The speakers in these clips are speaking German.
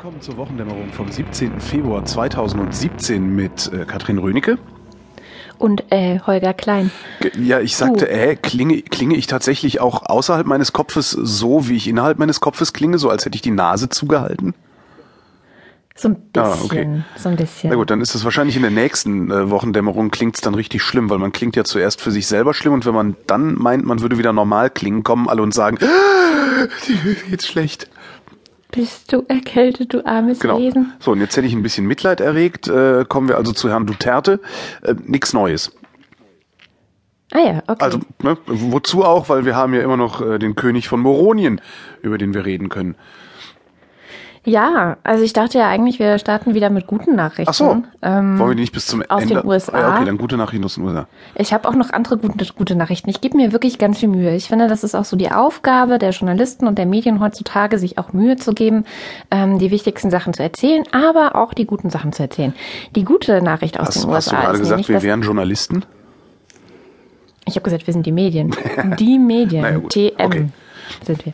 Willkommen zur Wochendämmerung vom 17. Februar 2017 mit äh, Katrin Rönecke. Und äh, Holger Klein. Ja, ich sagte, äh, klinge, klinge ich tatsächlich auch außerhalb meines Kopfes so, wie ich innerhalb meines Kopfes klinge, so als hätte ich die Nase zugehalten? So ein bisschen. Ah, okay. So ein bisschen. Na gut, dann ist es wahrscheinlich in der nächsten äh, Wochendämmerung klingt's dann richtig schlimm, weil man klingt ja zuerst für sich selber schlimm und wenn man dann meint, man würde wieder normal klingen, kommen alle und sagen, ah, dir geht's schlecht. Bist du erkältet, du armes Genau. Wesen? So, und jetzt hätte ich ein bisschen Mitleid erregt. Äh, kommen wir also zu Herrn Duterte. Äh, nix Neues. Ah ja, okay. Also, ne, wozu auch, weil wir haben ja immer noch äh, den König von Moronien, über den wir reden können. Ja, also ich dachte ja eigentlich, wir starten wieder mit guten Nachrichten. Ach so. Ähm, Wollen wir die nicht bis zum aus Ende? den USA? Okay, dann gute Nachrichten aus den USA. Ich habe auch noch andere gute, gute Nachrichten. Ich gebe mir wirklich ganz viel Mühe. Ich finde, das ist auch so die Aufgabe der Journalisten und der Medien heutzutage, sich auch Mühe zu geben, ähm, die wichtigsten Sachen zu erzählen, aber auch die guten Sachen zu erzählen. Die gute Nachricht aus Hast, den hast du USA gerade ist gesagt, wir wären Journalisten? Ich habe gesagt, wir sind die Medien. Die Medien. Naja. TM Okay. Sind wir.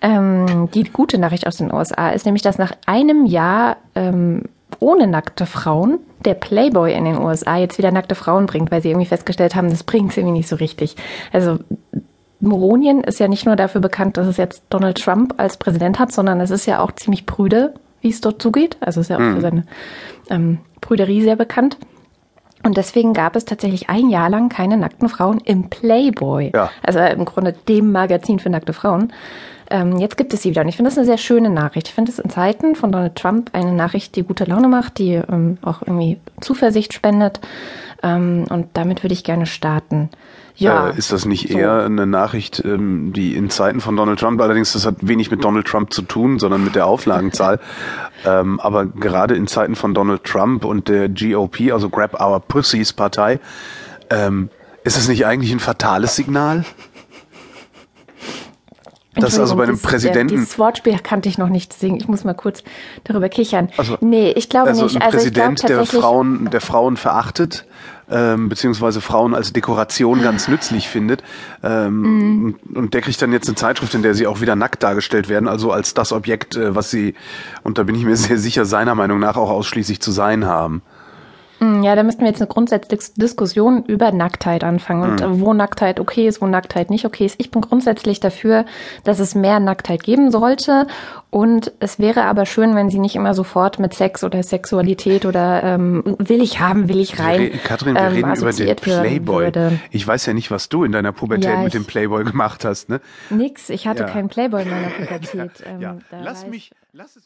Ähm, die gute Nachricht aus den USA ist nämlich, dass nach einem Jahr ähm, ohne nackte Frauen der Playboy in den USA jetzt wieder nackte Frauen bringt, weil sie irgendwie festgestellt haben, das bringt irgendwie nicht so richtig. Also Moronien ist ja nicht nur dafür bekannt, dass es jetzt Donald Trump als Präsident hat, sondern es ist ja auch ziemlich prüde, wie es dort zugeht. Also ist ja auch Mhm. für seine ähm, Prüderie sehr bekannt. Und deswegen gab es tatsächlich ein Jahr lang keine nackten Frauen im Playboy. Ja. Also im Grunde dem Magazin für nackte Frauen. Ähm, jetzt gibt es sie wieder. Und ich finde das eine sehr schöne Nachricht. Ich finde es in Zeiten von Donald Trump eine Nachricht, die gute Laune macht, die ähm, auch irgendwie Zuversicht spendet. Ähm, und damit würde ich gerne starten. Ja. Äh, ist das nicht so. eher eine Nachricht, ähm, die in Zeiten von Donald Trump, allerdings das hat wenig mit Donald Trump zu tun, sondern mit der Auflagenzahl. ähm, aber gerade in Zeiten von Donald Trump und der GOP, also Grab Our Pussies Partei, ähm, ist es nicht eigentlich ein fatales Signal? Das also bei einem Entschuldigung, Präsidenten. Das, dieses Wortspiel kannte ich noch nicht, deswegen ich muss mal kurz darüber kichern. Also- nee, ich glaube also nicht. ein Also Präsident, der tatsächlich. Frauen, der Frauen verachtet, ähm, beziehungsweise Frauen als Dekoration ganz nützlich findet. Ähm, Mhm. und, und der kriegt dann jetzt eine Zeitschrift, in der sie auch wieder nackt dargestellt werden, also als das Objekt, äh, was sie, und da bin ich mir sehr sicher, seiner Meinung nach auch ausschließlich zu sein haben. Mm, Ja, da müssten wir jetzt eine grundsätzliche Diskussion über Nacktheit anfangen und Mhm. wo Nacktheit okay ist, wo Nacktheit nicht okay ist. Ich bin grundsätzlich dafür, dass es mehr Nacktheit geben sollte und es wäre aber schön, wenn sie nicht immer sofort mit Sex oder Sexualität oder ähm, will ich haben, will ich rein. Katrin, wir ähm, reden über den Playboy. Würde. Ich weiß ja nicht, was du in deiner Pubertät Ja, mit dem Playboy gemacht hast, ne? Nix, ich hatte Ja. keinen Playboy in meiner Pubertät. Ähm, ja, da lass mich, lass es